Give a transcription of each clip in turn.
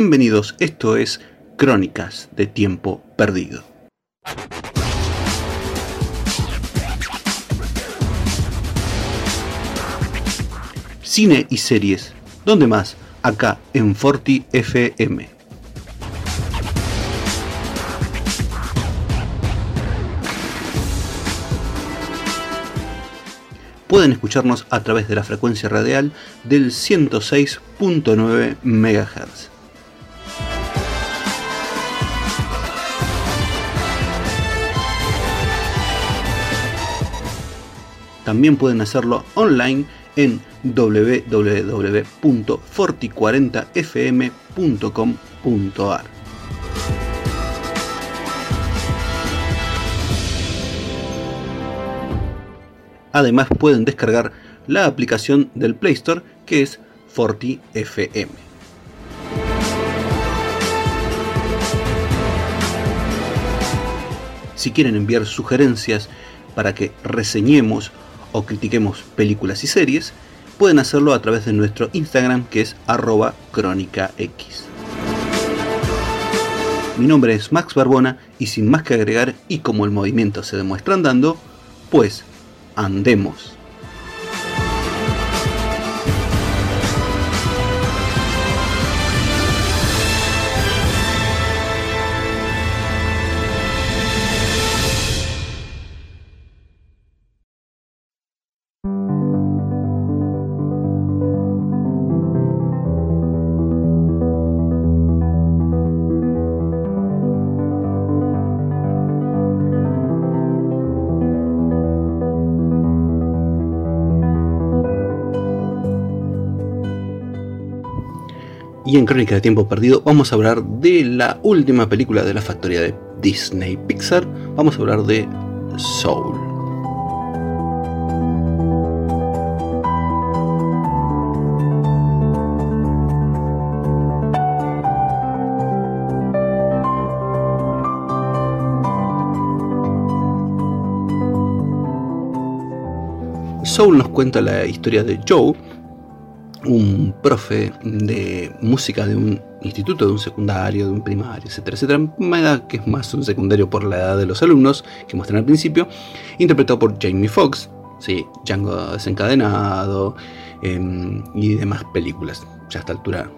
Bienvenidos, esto es Crónicas de Tiempo Perdido. Cine y series, ¿dónde más? Acá en Forti FM. pueden escucharnos a través de la frecuencia radial del 106.9 MHz. También pueden hacerlo online en www.forti40fm.com.ar. Además pueden descargar la aplicación del Play Store que es Forti FM. Si quieren enviar sugerencias para que reseñemos o critiquemos películas y series, pueden hacerlo a través de nuestro Instagram que es arroba crónica X. Mi nombre es Max Barbona y sin más que agregar y como el movimiento se demuestra andando, pues andemos. Y en Crónica de Tiempo Perdido vamos a hablar de la última película de la factoría de Disney Pixar. Vamos a hablar de Soul. Soul nos cuenta la historia de Joe, un profe de música de un instituto, de un secundario, de un primario, etcétera, etcétera, una edad que es más un secundario por la edad de los alumnos que muestran al principio, interpretado por Jamie Foxx, sí, Django desencadenado em, y demás películas, ya a esta altura.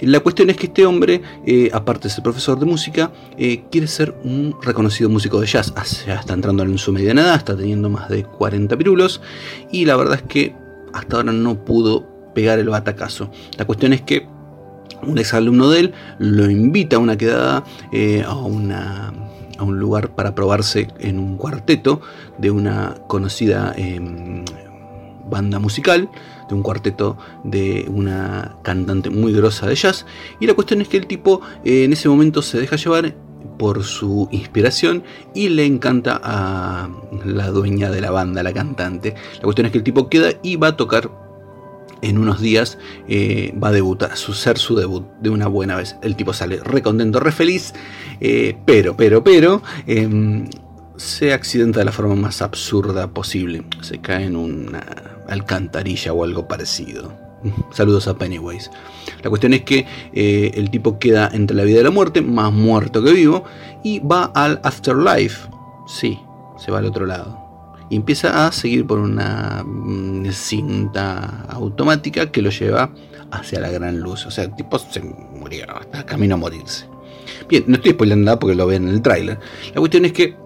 La cuestión es que este hombre, eh, aparte de ser profesor de música, eh, quiere ser un reconocido músico de jazz. Ya está entrando en su mediana edad, está teniendo más de 40 pirulos y la verdad es que hasta ahora no pudo pegar el batacazo. La cuestión es que un exalumno de él lo invita a una quedada eh, a, un lugar para probarse en un cuarteto de una conocida em, banda musical, de un cuarteto de una cantante muy grosa de jazz. Y la cuestión es que el tipo eh, en ese momento se deja llevar por su inspiración y le encanta a la dueña de la banda, la cantante. La cuestión es que el tipo queda y va a tocar en unos días eh, va a debutar, su ser su debut de una buena vez. El tipo sale re contento, re feliz, eh, pero, pero, pero, em, se accidenta de la forma más absurda posible. Se cae en una alcantarilla o algo parecido. Saludos a Pennywise. La cuestión es que eh, el tipo queda entre la vida y la muerte, más muerto que vivo, y va al afterlife. Sí, se va al otro lado y empieza a seguir por una mm, cinta automática que lo lleva hacia la gran luz. O sea, tipo se murió, está camino a morirse. Bien, no estoy spoilando nada porque lo ven en el tráiler. La cuestión es que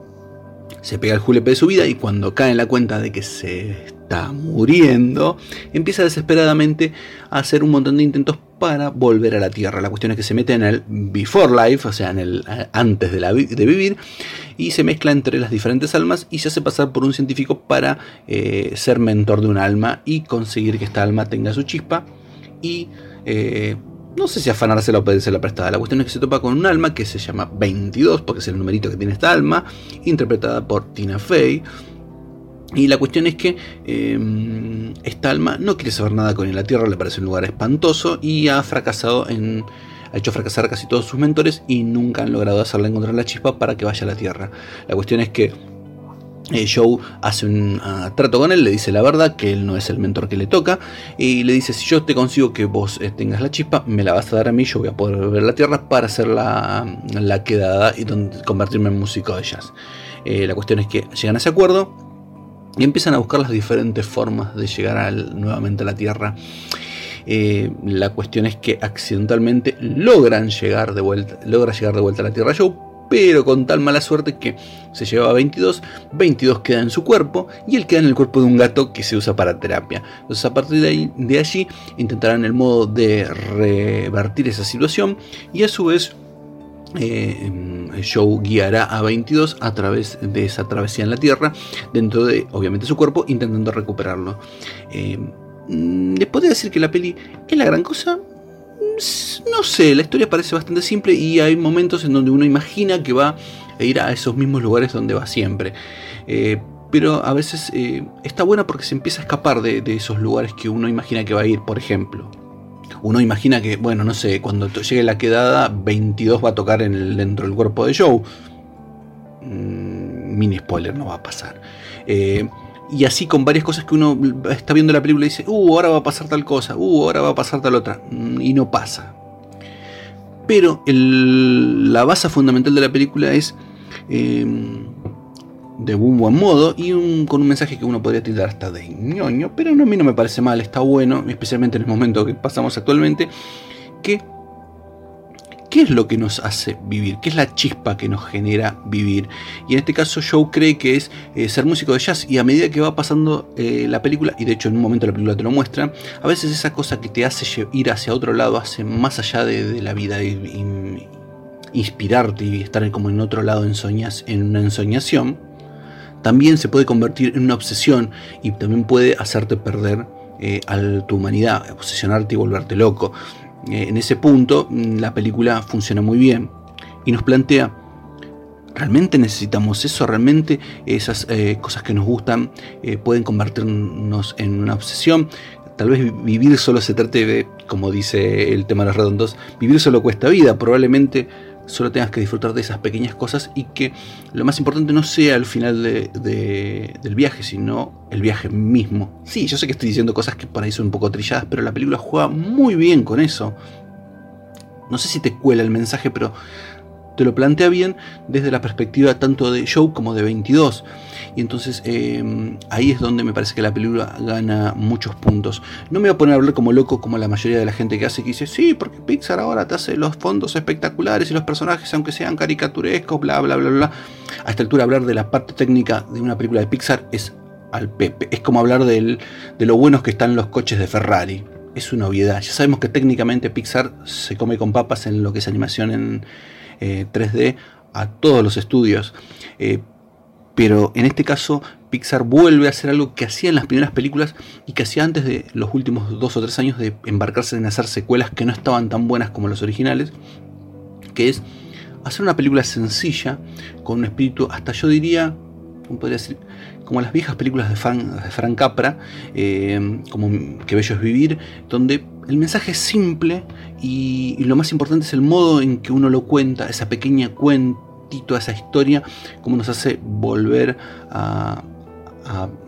se pega el julepe de su vida y cuando cae en la cuenta de que se está muriendo, empieza desesperadamente a hacer un montón de intentos para volver a la Tierra. La cuestión es que se mete en el before life, o sea, en el antes de, la, de vivir, y se mezcla entre las diferentes almas y se hace pasar por un científico para eh, ser mentor de un alma y conseguir que esta alma tenga su chispa y eh, no sé si afanársela o la prestada. La cuestión es que se topa con un alma que se llama 22, porque es el numerito que tiene esta alma, interpretada por Tina Fey. Y la cuestión es que em, esta alma no quiere saber nada con la Tierra, le parece un lugar espantoso y ha fracasado en. Ha hecho fracasar casi todos sus mentores y nunca han logrado hacerle encontrar la chispa para que vaya a la Tierra. La cuestión es que eh, Joe hace un ah, trato con él, le dice la verdad, que él no es el mentor que le toca, y le dice, si yo te consigo que vos eh, tengas la chispa, me la vas a dar a mí, yo voy a poder ver la Tierra para hacer la, quedada y convertirme en músico de jazz. Eh, la cuestión es que llegan a ese acuerdo y empiezan a buscar las diferentes formas de llegar nuevamente a la Tierra. la cuestión es que accidentalmente logran llegar de vuelta, logra llegar de vuelta a la Tierra Joe, pero con tal mala suerte que se llevaba 22, 22 queda en su cuerpo y él queda en el cuerpo de un gato que se usa para terapia. Entonces a partir de, allí intentarán el modo de revertir esa situación y a su vez eh, Joe guiará a 22 a través de esa travesía en la Tierra, dentro de, obviamente, su cuerpo, intentando recuperarlo. Eh, mm, ¿Les podría decir que la peli es la gran cosa? no sé, la historia parece bastante simple y hay momentos en donde uno imagina que va a ir a esos mismos lugares donde va siempre. Eh, pero a veces eh, está buena porque se empieza a escapar de, esos lugares que uno imagina que va a ir, por ejemplo. Uno imagina que, bueno, no sé, cuando llegue la quedada, 22 va a tocar en el, dentro del cuerpo de Joe. Mm, mini spoiler, no va a pasar. Eh, y así con varias cosas que uno está viendo la película y dice, uh, ahora va a pasar tal cosa, uh, ahora va a pasar tal otra, mm, y no pasa. Pero la base fundamental de la película es em, de un buen modo y con un mensaje que uno podría tildar hasta de ñoño, pero a mí no me parece mal, está bueno, especialmente en el momento que pasamos actualmente, ¿Qué es lo que nos hace vivir? ¿Qué es la chispa que nos genera vivir? Y en este caso Joe cree que es eh, ser músico de jazz y a medida que va pasando eh, la película, y de hecho en un momento la película te lo muestra, a veces esa cosa que te hace ir hacia otro lado, hace más allá de, la vida, de, inspirarte y estar como en otro lado en, en una ensoñación, también se puede convertir en una obsesión y también puede hacerte perder eh, a tu humanidad, obsesionarte y volverte loco. Eh, en ese punto mm, la película funciona muy bien y nos plantea, ¿realmente necesitamos eso? ¿Realmente esas eh, cosas que nos gustan pueden convertirnos en una obsesión? Tal vez vivir solo se trate de, como dice el tema de los redondos, vivir solo cuesta vida, probablemente solo tengas que disfrutar de esas pequeñas cosas y que lo más importante no sea el final del viaje, sino el viaje mismo. Sí, yo sé que estoy diciendo cosas que por ahí son un poco trilladas, pero la película juega muy bien con eso. No sé si te cuela el mensaje, pero te lo plantea bien desde la perspectiva tanto de Joe como de 22. Y entonces em, ahí es donde me parece que la película gana muchos puntos. No me voy a poner a hablar como loco como la mayoría de la gente que hace, que dice, sí, porque Pixar ahora te hace los fondos espectaculares y los personajes, aunque sean caricaturescos, bla, bla, bla, bla. A esta altura hablar de la parte técnica de una película de Pixar es al pepe. Es como hablar de lo buenos que están los coches de Ferrari es una obviedad. Ya sabemos que técnicamente Pixar se come con papas en lo que es animación en, 3D eh, a todos los estudios. Eh, pero en este caso Pixar vuelve a hacer algo que hacía en las primeras películas y que hacía antes de los últimos dos o tres años de embarcarse en hacer secuelas que no estaban tan buenas como los originales, que es hacer una película sencilla, con un espíritu, hasta yo diría, ¿cómo podría decir? Como las viejas películas de, Frank Capra, eh, como Que Bello es Vivir, donde el mensaje es simple y, lo más importante es el modo en que uno lo cuenta, esa pequeña cuentito, esa historia, como nos hace volver a,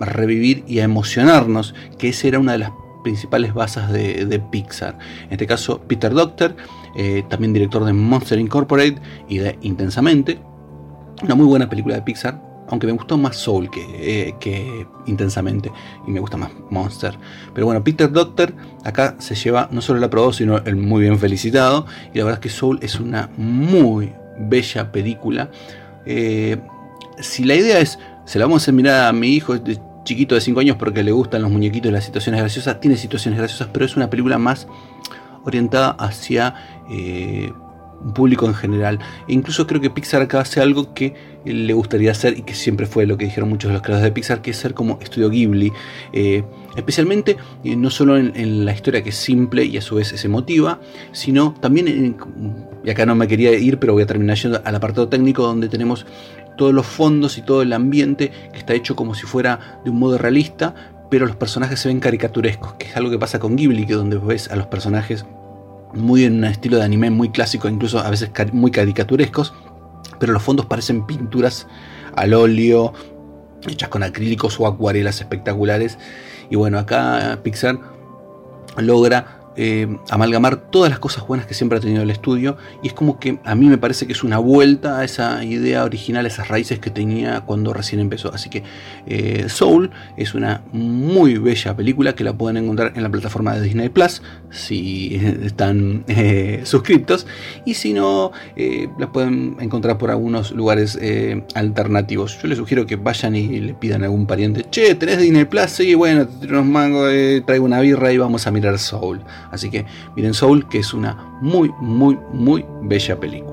revivir y a emocionarnos, que esa era una de las principales bases de, Pixar. En este caso, Peter Doctor, eh, también director de Monster Incorporated y de Intensamente, una muy buena película de Pixar, aunque me gustó más Soul que, eh, intensamente y me gusta más Monster. Pero bueno, Peter Doctor acá se lleva no solo el aprobado, sino el muy bien felicitado. Y la verdad es que Soul es una muy bella película. Eh, si la idea es, se la vamos a mirar a mi hijo chiquito de 5 años porque le gustan los muñequitos y las situaciones graciosas, tiene situaciones graciosas, pero es una película más orientada hacia eh, un público en general. E incluso creo que Pixar acá hace algo que le gustaría hacer y que siempre fue lo que dijeron muchos de los creadores de Pixar, que es ser como estudio Ghibli. Eh, especialmente eh, no solo en, la historia que es simple y a su vez es emotiva, sino también, en, y acá no me quería ir, pero voy a terminar yendo al apartado técnico donde tenemos todos los fondos y todo el ambiente que está hecho como si fuera de un modo realista, pero los personajes se ven caricaturescos, que es algo que pasa con Ghibli, que donde ves a los personajes muy en un estilo de anime muy clásico, incluso a veces muy caricaturescos, pero los fondos parecen pinturas al óleo hechas con acrílicos o acuarelas espectaculares. Y bueno, acá Pixar logra eh, amalgamar todas las cosas buenas que siempre ha tenido el estudio y es como que a mí me parece que es una vuelta a esa idea original, a esas raíces que tenía cuando recién empezó. Así que eh, Soul es una muy bella película que la pueden encontrar en la plataforma de Disney Plus si están eh, suscriptos y si no la pueden encontrar por algunos lugares alternativos. Yo les sugiero que vayan y le pidan a algún pariente, che, ¿tenés Disney Plus? Sí, bueno, te unos mangos, traigo una birra y vamos a mirar Soul. Así que miren Soul, que es una muy, muy, muy bella película.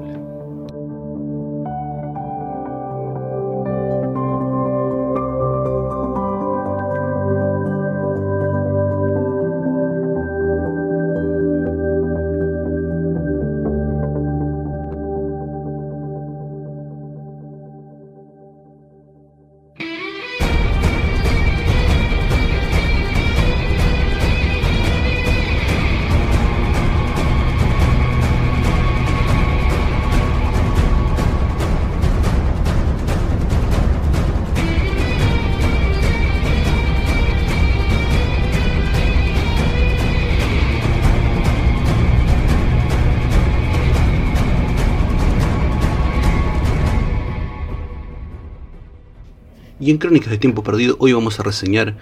En Crónicas de Tiempo Perdido hoy vamos a reseñar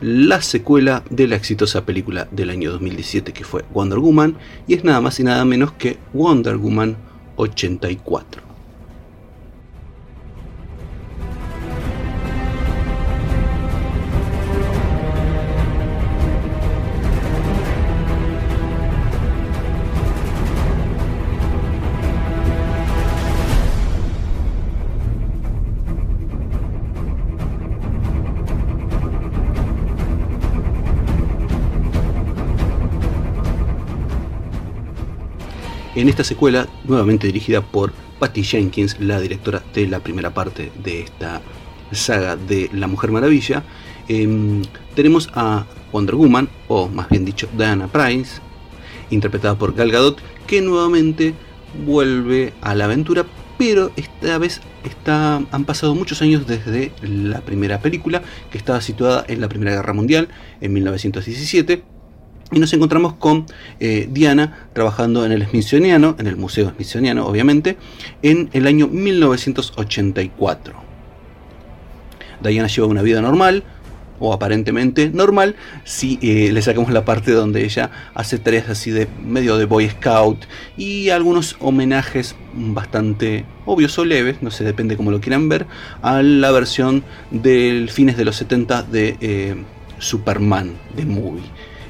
la secuela de la exitosa película del año 2017 que fue Wonder Woman y es nada más y nada menos que Wonder Woman 84. En esta secuela, nuevamente dirigida por Patty Jenkins, la directora de la primera parte de esta saga de La Mujer Maravilla, em, tenemos a Wonder Woman, o más bien dicho Diana Price, interpretada por Gal Gadot, que nuevamente vuelve a la aventura, pero esta vez está, han pasado muchos años desde la primera película, que estaba situada en la Primera Guerra Mundial, en 1917 y nos encontramos con eh, Diana trabajando en el Smithsoniano, en el Museo Smithsoniano obviamente, en el año 1984. Diana lleva una vida normal, o aparentemente normal, si eh, le sacamos la parte donde ella hace tareas así de medio de Boy Scout y algunos homenajes bastante obvios o leves, no sé, depende cómo lo quieran ver, a la versión del fines de los 70 de eh, Superman, de Movie.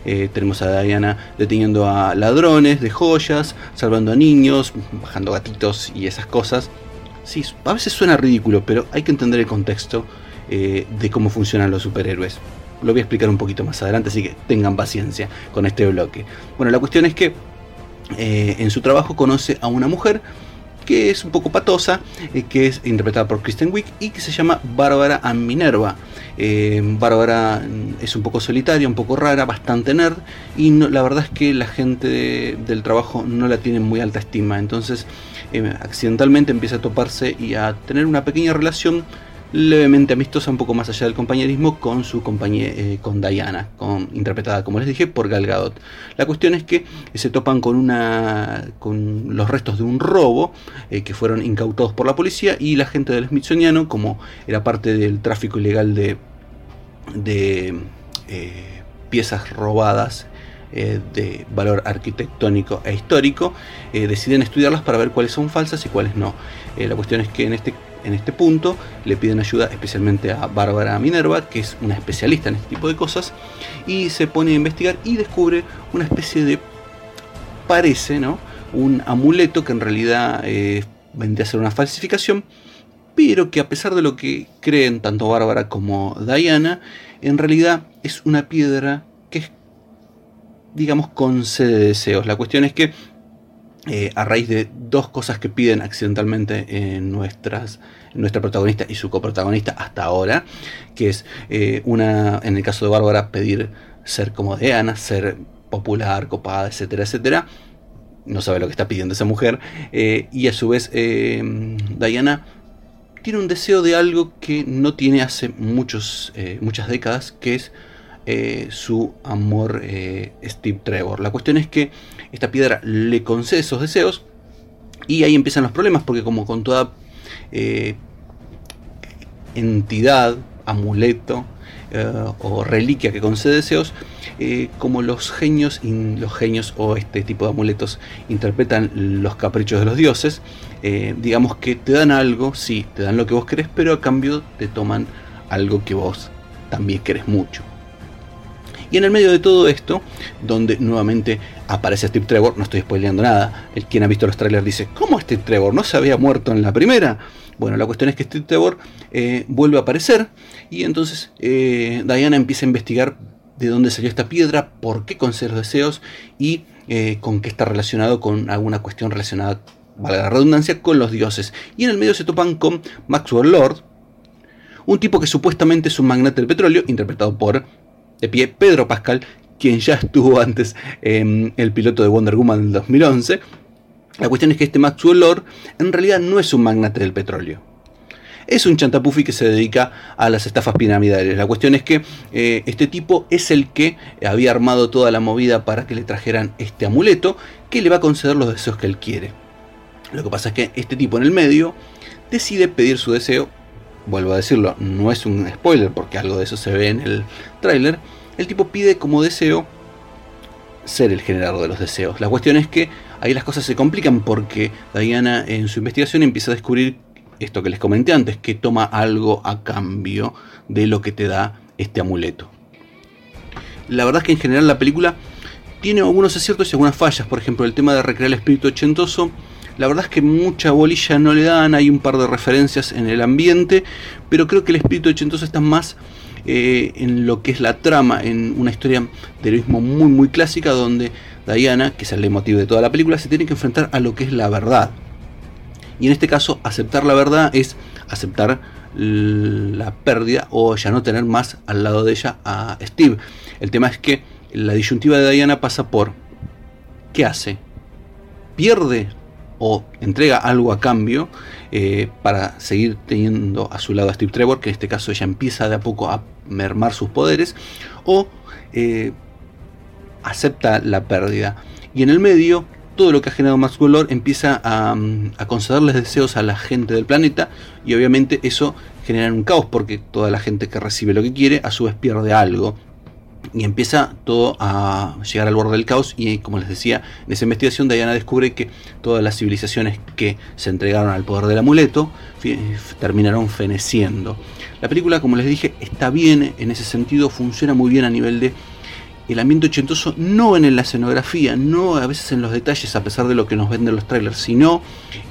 Eh, tenemos a Diana deteniendo a ladrones de joyas, salvando a niños, bajando gatitos y esas cosas. Sí, a veces suena ridículo, pero hay que entender el contexto eh, de cómo funcionan los superhéroes. Lo voy a explicar un poquito más adelante, así que tengan paciencia con este bloque. Bueno, la cuestión es que eh, en su trabajo conoce a una mujer que es un poco patosa, que es interpretada por Kristen Wiig y que se llama Bárbara Minerva. Eh, Bárbara es un poco solitaria, un poco rara, bastante nerd y la verdad es que la gente del trabajo no la tiene muy alta estima. Entonces eh, accidentalmente empieza a toparse y a tener una pequeña relación levemente amistosa, un poco más allá del compañerismo, con su compañía, eh, con Diana, con, interpretada, como les dije, por Gal Gadot. La cuestión es que se topan con, una, con los restos de un robo que fueron incautados por la policía y la gente del Smithsoniano, como era parte del tráfico ilegal de de eh, piezas robadas eh, de valor arquitectónico e histórico, eh, deciden estudiarlas para ver cuáles son falsas y cuáles no. la cuestión es que en este, en este punto le piden ayuda especialmente a Bárbara Minerva, que es una especialista en este tipo de cosas, y se pone a investigar y descubre una especie de, parece, ¿no? Un amuleto que en realidad vendría a ser una falsificación, pero que a pesar de lo que creen tanto Bárbara como Diana, en realidad es una piedra que es, digamos, concede deseos. La cuestión es que eh, a raíz de dos cosas que piden accidentalmente en, nuestras, nuestra protagonista y su coprotagonista hasta ahora, que es eh, una, en el caso de Bárbara, pedir ser como Diana, ser popular, copada, etcétera, etcétera. No sabe lo que está pidiendo esa mujer. Eh, y a su vez, Diana tiene un deseo de algo que no tiene hace muchos, muchas décadas, que es su amor Steve Trevor. La cuestión es que esta piedra le concede esos deseos y ahí empiezan los problemas, porque como con toda entidad, amuleto, o reliquia que concede deseos, eh, como los genios, los genios o este tipo de amuletos interpretan los caprichos de los dioses, eh, digamos que te dan algo, sí, te dan lo que vos querés, pero a cambio te toman algo que vos también querés mucho. Y en el medio de todo esto, donde nuevamente aparece Steve Trevor, no estoy spoileando nada, el quien ha visto los trailers dice, ¿cómo Steve Trevor no se había muerto en la primera? Bueno, la cuestión es que Steve Trevor eh, vuelve a aparecer y entonces Diana empieza a investigar de dónde salió esta piedra, por qué los deseos y eh, con qué está relacionado con alguna cuestión relacionada, valga la redundancia, con los dioses. Y en el medio se topan con Maxwell Lord, un tipo que supuestamente es un magnate del petróleo, interpretado por, de pie, Pedro Pascal, quien ya estuvo antes en el piloto de Wonder Woman del 2011. La cuestión es que este Maxwell Lord en realidad no es un magnate del petróleo es un chantapufi que se dedica a las estafas piramidales. La cuestión es que eh, este tipo es el que había armado toda la movida para que le trajeran este amuleto que le va a conceder los deseos que él quiere. Lo que pasa es que este tipo en el medio decide pedir su deseo. Vuelvo a decirlo, no es un spoiler porque algo de eso se ve en el tráiler. El tipo pide como deseo ser el generador de los deseos. La cuestión es que ahí las cosas se complican porque Diana en su investigación empieza a descubrir esto que les comenté antes, que toma algo a cambio de lo que te da este amuleto. La verdad es que en general la película tiene algunos aciertos y algunas fallas. Por ejemplo, el tema de recrear el espíritu ochentoso. La verdad es que mucha bolilla no le dan, hay un par de referencias en el ambiente, pero creo que el espíritu ochentoso está más eh, en lo que es la trama, en una historia de heroísmo muy muy clásica donde Diana, que es el motivo de toda la película, se tiene que enfrentar a lo que es la verdad. Y en este caso, aceptar la verdad es aceptar la pérdida o ya no tener más al lado de ella a Steve. El tema es que la disyuntiva de Diana pasa por ¿qué hace? ¿Pierde o entrega algo a cambio eh, para seguir teniendo a su lado a Steve Trevor, que en este caso ella empieza de a poco a mermar sus poderes, o eh, acepta la pérdida. Y en el medio todo lo que ha generado Maxwell Lord empieza a, concederles deseos a la gente del planeta y obviamente eso genera un caos porque toda la gente que recibe lo que quiere a su vez pierde algo y empieza todo a llegar al borde del caos y como les decía en esa investigación Diana descubre que todas las civilizaciones que se entregaron al poder del amuleto terminaron feneciendo la película como les dije está bien en ese sentido funciona muy bien a nivel de el ambiente ochentoso no en la escenografía, no a veces en los detalles a pesar de lo que nos venden los trailers, sino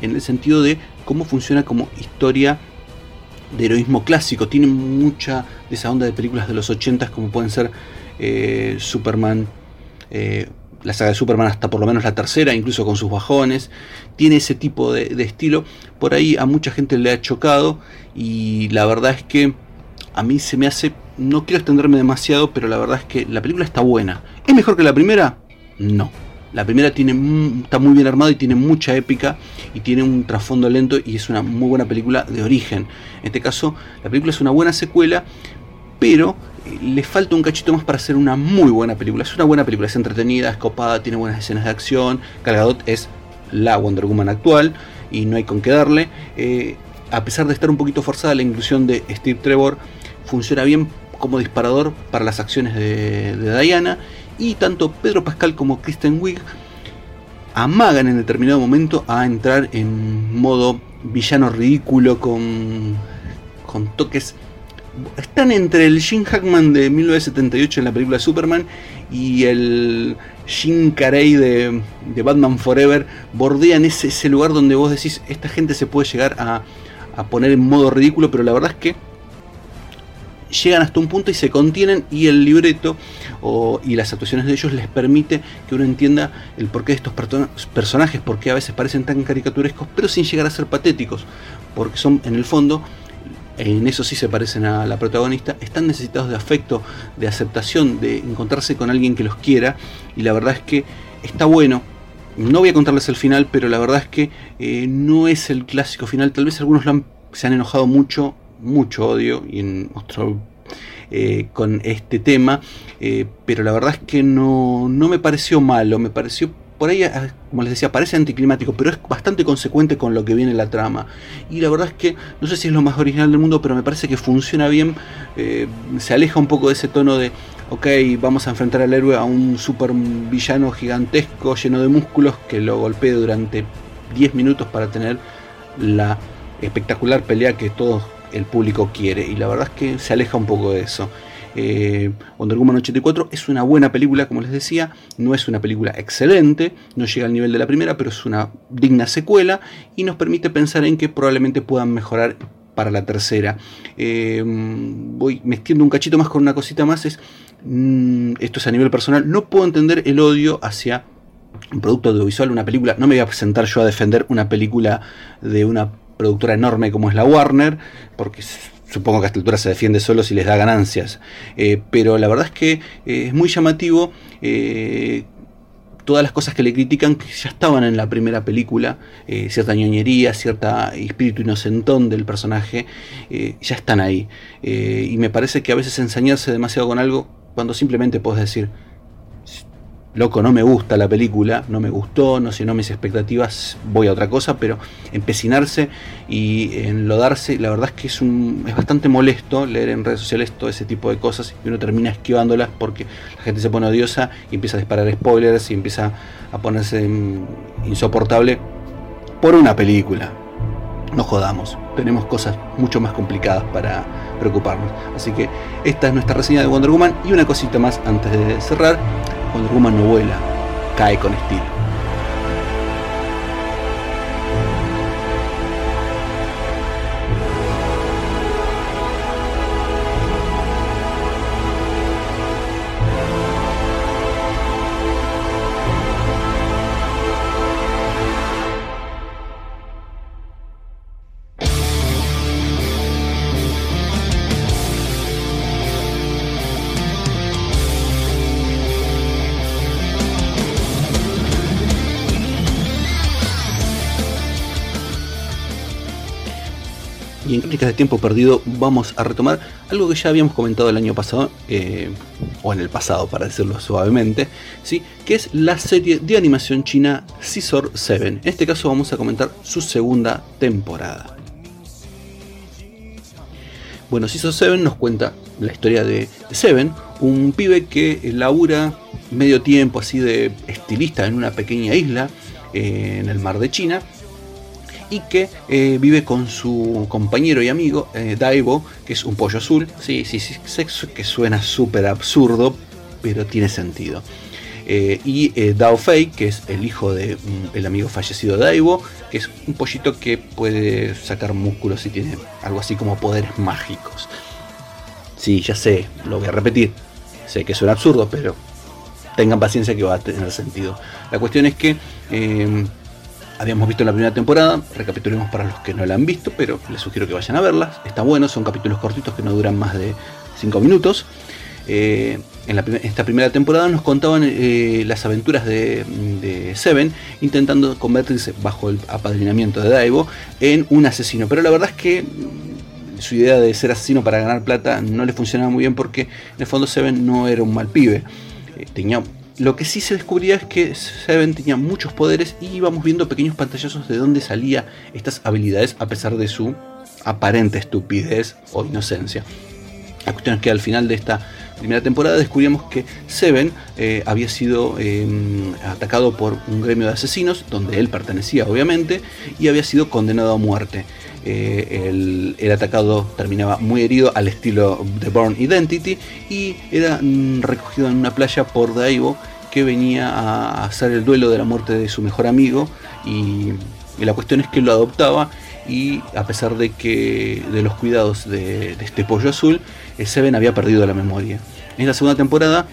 en el sentido de cómo funciona como historia de heroísmo clásico. Tiene mucha de esa onda de películas de los ochentas como pueden ser eh, Superman, eh, la saga de Superman hasta por lo menos la tercera, incluso con sus bajones. Tiene ese tipo de, de estilo. Por ahí a mucha gente le ha chocado y la verdad es que a mí se me hace no quiero extenderme demasiado, pero la verdad es que la película está buena. ¿Es mejor que la primera? No. La primera tiene, está muy bien armada y tiene mucha épica y tiene un trasfondo lento y es una muy buena película de origen. En este caso, la película es una buena secuela, pero le falta un cachito más para ser una muy buena película. Es una buena película, es entretenida, es copada, tiene buenas escenas de acción. Cargadot es la Wonder Woman actual y no hay con qué darle. Eh, a pesar de estar un poquito forzada la inclusión de Steve Trevor, funciona bien como disparador para las acciones de, Diana y tanto Pedro Pascal como Kristen Wiig amagan en determinado momento a entrar en modo villano ridículo con, con toques están entre el Jim Hackman de 1978 en la película Superman y el Jim Carrey de, Batman Forever. Bordean ese, ese, lugar donde vos decís esta gente se puede llegar a, a poner en modo ridículo pero la verdad es que llegan hasta un punto y se contienen y el libreto y las actuaciones de ellos les permite que uno entienda el porqué de estos personajes, porque a veces parecen tan caricaturescos, pero sin llegar a ser patéticos, porque son en el fondo, en eso sí se parecen a la protagonista, están necesitados de afecto, de aceptación, de encontrarse con alguien que los quiera, y la verdad es que está bueno, no voy a contarles el final, pero la verdad es que eh, no es el clásico final. Tal vez algunos lo han se han enojado mucho, mucho odio y mostrado eh, con este tema, eh, pero la verdad es que no, no me pareció malo, me pareció por ahí, ah, como les decía, parece anticlimático, pero es bastante consecuente con lo que viene en la trama. Y la verdad es que no sé si es lo más original del mundo, pero me parece que funciona bien. Eh, se aleja un poco de ese tono de, ok, vamos a enfrentar al héroe a un super villano gigantesco lleno de músculos que lo golpee durante 10 minutos para tener la espectacular pelea que todo el público quiere. Y la verdad es que se aleja un poco de eso. Eh, Wonder Woman 84 es una buena película, como les decía, no es una película excelente, no llega al nivel de la primera, pero es una digna secuela y nos permite pensar en que probablemente puedan mejorar para la tercera. Eh, voy metiendo un cachito más con una cosita más, es, mm, esto es a nivel personal, no puedo entender el odio hacia un producto audiovisual, una película, no me voy a presentar yo a defender una película de una productora enorme como es la Warner, porque supongo que a esta altura se defiende solo si les da ganancias. Eh, pero la verdad es que eh, es muy llamativo eh, todas las cosas que le critican que ya estaban en la primera película, cierta ñoñería, cierta espíritu inocentón del personaje, ya están ahí. y me parece que a veces ensañarse demasiado con algo cuando simplemente puedes decir, loco, no me gusta la película, no me gustó, no llenó mis expectativas, voy a otra cosa, pero empecinarse y enlodarse, la verdad es que es, un, es bastante molesto leer en redes sociales todo ese tipo de cosas y uno termina esquivándolas porque la gente se pone odiosa y empieza a disparar spoilers y empieza a ponerse insoportable por una película. No jodamos, tenemos cosas mucho más complicadas para preocuparnos. Así que esta es nuestra reseña de Wonder Woman y una cosita más antes de cerrar cuando Ruma no vuela, cae con estilo. De tiempo perdido vamos a retomar algo que ya habíamos comentado el año pasado, eh, o en el pasado para decirlo suavemente, ¿sí? que es la serie de animación china Scissor 7. En este caso vamos a comentar su segunda temporada. Bueno, Scissor 7 nos cuenta la historia de Seven, un pibe que labura medio tiempo así de estilista en una pequeña isla eh, en el mar de China y que eh, vive con su compañero y amigo eh, Daibo, que es un pollo azul. Sí, sí, sí, sexo que suena súper absurdo, pero tiene sentido. Eh, y Dao Fei, que es el hijo del mm, amigo fallecido de Daibo, que es un pollito que puede sacar músculos y tiene algo así como poderes mágicos. Sí, ya sé, lo voy a repetir. Sé que suena absurdo, pero tengan paciencia que va a tener sentido. La cuestión es que habíamos visto en la primera temporada, recapitulemos para los que no la han visto, pero les sugiero que vayan a verlas, está bueno, son capítulos cortitos que no duran más de 5 minutos. Eh, en, esta primera temporada nos contaban eh, las aventuras de, Seven intentando convertirse bajo el apadrinamiento de Daibo en un asesino, pero la verdad es que su idea de ser asesino para ganar plata no le funcionaba muy bien porque en el fondo Seven no era un mal pibe, eh, tenía lo que sí se descubría es que Seven tenía muchos poderes y íbamos viendo pequeños pantallazos de dónde salía estas habilidades a pesar de su aparente estupidez o inocencia. La cuestión es que al final de esta primera temporada descubrimos que Seven eh, había sido em, atacado por un gremio de asesinos, donde él pertenecía obviamente, y había sido condenado a muerte. Eh, el, atacado terminaba muy herido al estilo de Born Identity y era mm, recogido en una playa por Daibo que venía a hacer el duelo de la muerte de su mejor amigo y, la cuestión es que lo adoptaba y a pesar de que de los cuidados de, este pollo azul, eh, Seven había perdido la memoria. En la segunda temporada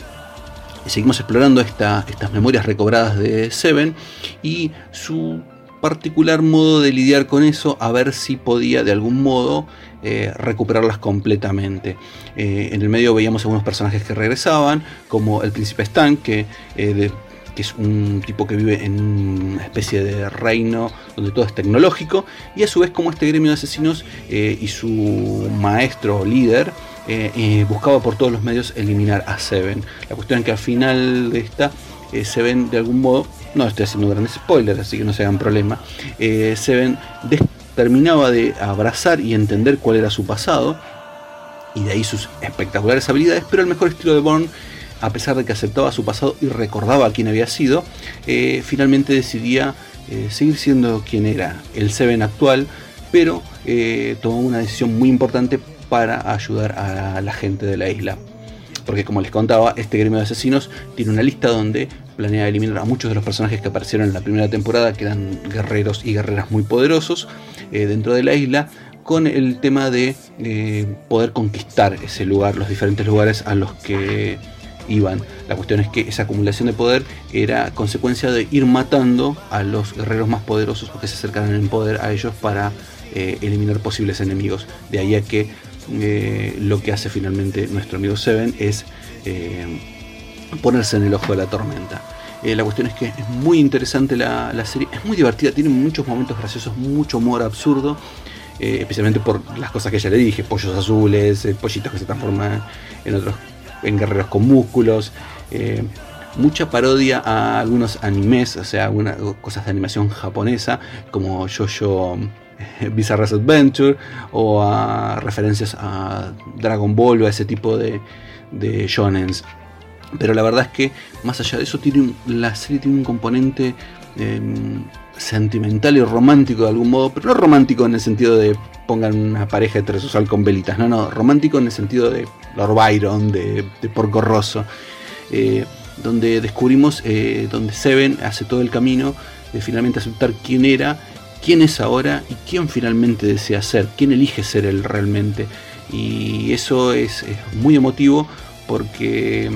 seguimos explorando estas memorias recobradas de Seven y su particular modo de lidiar con eso, a ver si podía de algún modo eh, recuperarlas completamente. Eh, en el medio veíamos algunos personajes que regresaban, como el príncipe Stan, que eh, que es un tipo que vive en una especie de reino donde todo es tecnológico, y a su vez como este gremio de asesinos eh, y su maestro líder eh, buscaba por todos los medios eliminar a Seven. La cuestión es que al final de esta, Seven de algún modo, no estoy haciendo grandes spoilers, así que no se hagan problema, Seven terminaba de abrazar y entender cuál era su pasado, y de ahí sus espectaculares habilidades, pero el mejor estilo de Bourne a pesar de que aceptaba su pasado y recordaba quién había sido, eh, finalmente decidía eh, seguir siendo quien era, el Seven actual, pero eh, tomó una decisión muy importante para ayudar a la gente de la isla. Porque como les contaba, este gremio de asesinos tiene una lista donde planea eliminar a muchos de los personajes que aparecieron en la primera temporada, que eran guerreros y guerreras muy poderosos dentro de la isla, con el tema de poder conquistar ese lugar, los diferentes lugares a los que iban. La cuestión es que esa acumulación de poder era consecuencia de ir matando a los guerreros más poderosos porque se acercaran en poder a ellos para eh, eliminar posibles enemigos. De ahí a que eh, lo que hace finalmente nuestro amigo Seven es eh, ponerse en el ojo de la tormenta. la cuestión es que es muy interesante la, serie, es muy divertida, tiene muchos momentos graciosos, mucho humor absurdo. especialmente por las cosas que ya le dije, pollos azules, pollitos que se transforman en otros en guerreros con músculos. Eh, mucha parodia a algunos animes, o sea, algunas cosas de animación japonesa, como Jojo eh, Bizarre Adventure, o a referencias a Dragon Ball o a ese tipo de, de shonens. Pero la verdad es que, más allá de eso, tiene la serie tiene un componente em, sentimental y romántico de algún modo, pero no romántico en el sentido de pongan una pareja heterosexual con velitas, no, no, romántico en el sentido de Lord Byron, de, Porco Rosso, eh, donde descubrimos, eh, donde Seven hace todo el camino de finalmente aceptar quién era, quién es ahora y quién finalmente desea ser, quién elige ser él realmente. Y eso es, es muy emotivo porque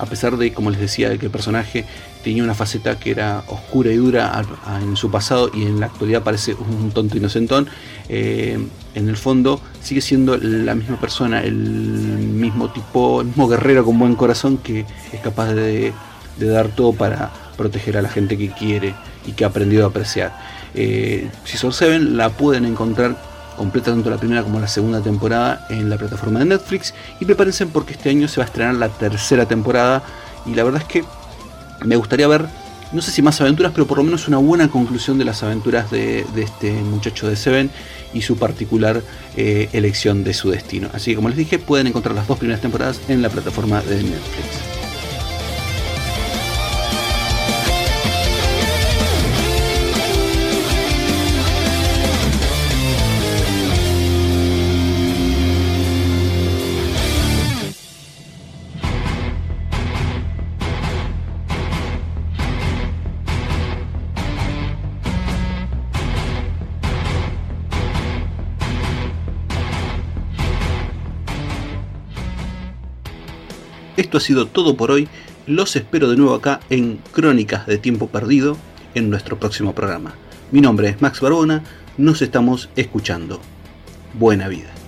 a pesar de, como les decía, de que el personaje tenía una faceta que era oscura y dura en su pasado y en la actualidad parece un tonto inocentón, eh, en el fondo sigue siendo la misma persona, el mismo tipo, el mismo guerrero con buen corazón que es capaz de, dar todo para proteger a la gente que quiere y que ha aprendido a apreciar. Eh, Season 7 la pueden encontrar completa tanto la primera como la segunda temporada en la plataforma de Netflix y prepárense porque este año se va a estrenar la tercera temporada y la verdad es que me gustaría ver, no sé si más aventuras, pero por lo menos una buena conclusión de las aventuras de, este muchacho de Seven y su particular eh, elección de su destino. Así que como les dije, pueden encontrar las dos primeras temporadas en la plataforma de Netflix. Esto ha sido todo por hoy. Los espero de nuevo acá en Crónicas de Tiempo Perdido en nuestro próximo programa. Mi nombre es Max Barbona. Nos estamos escuchando. Buena vida.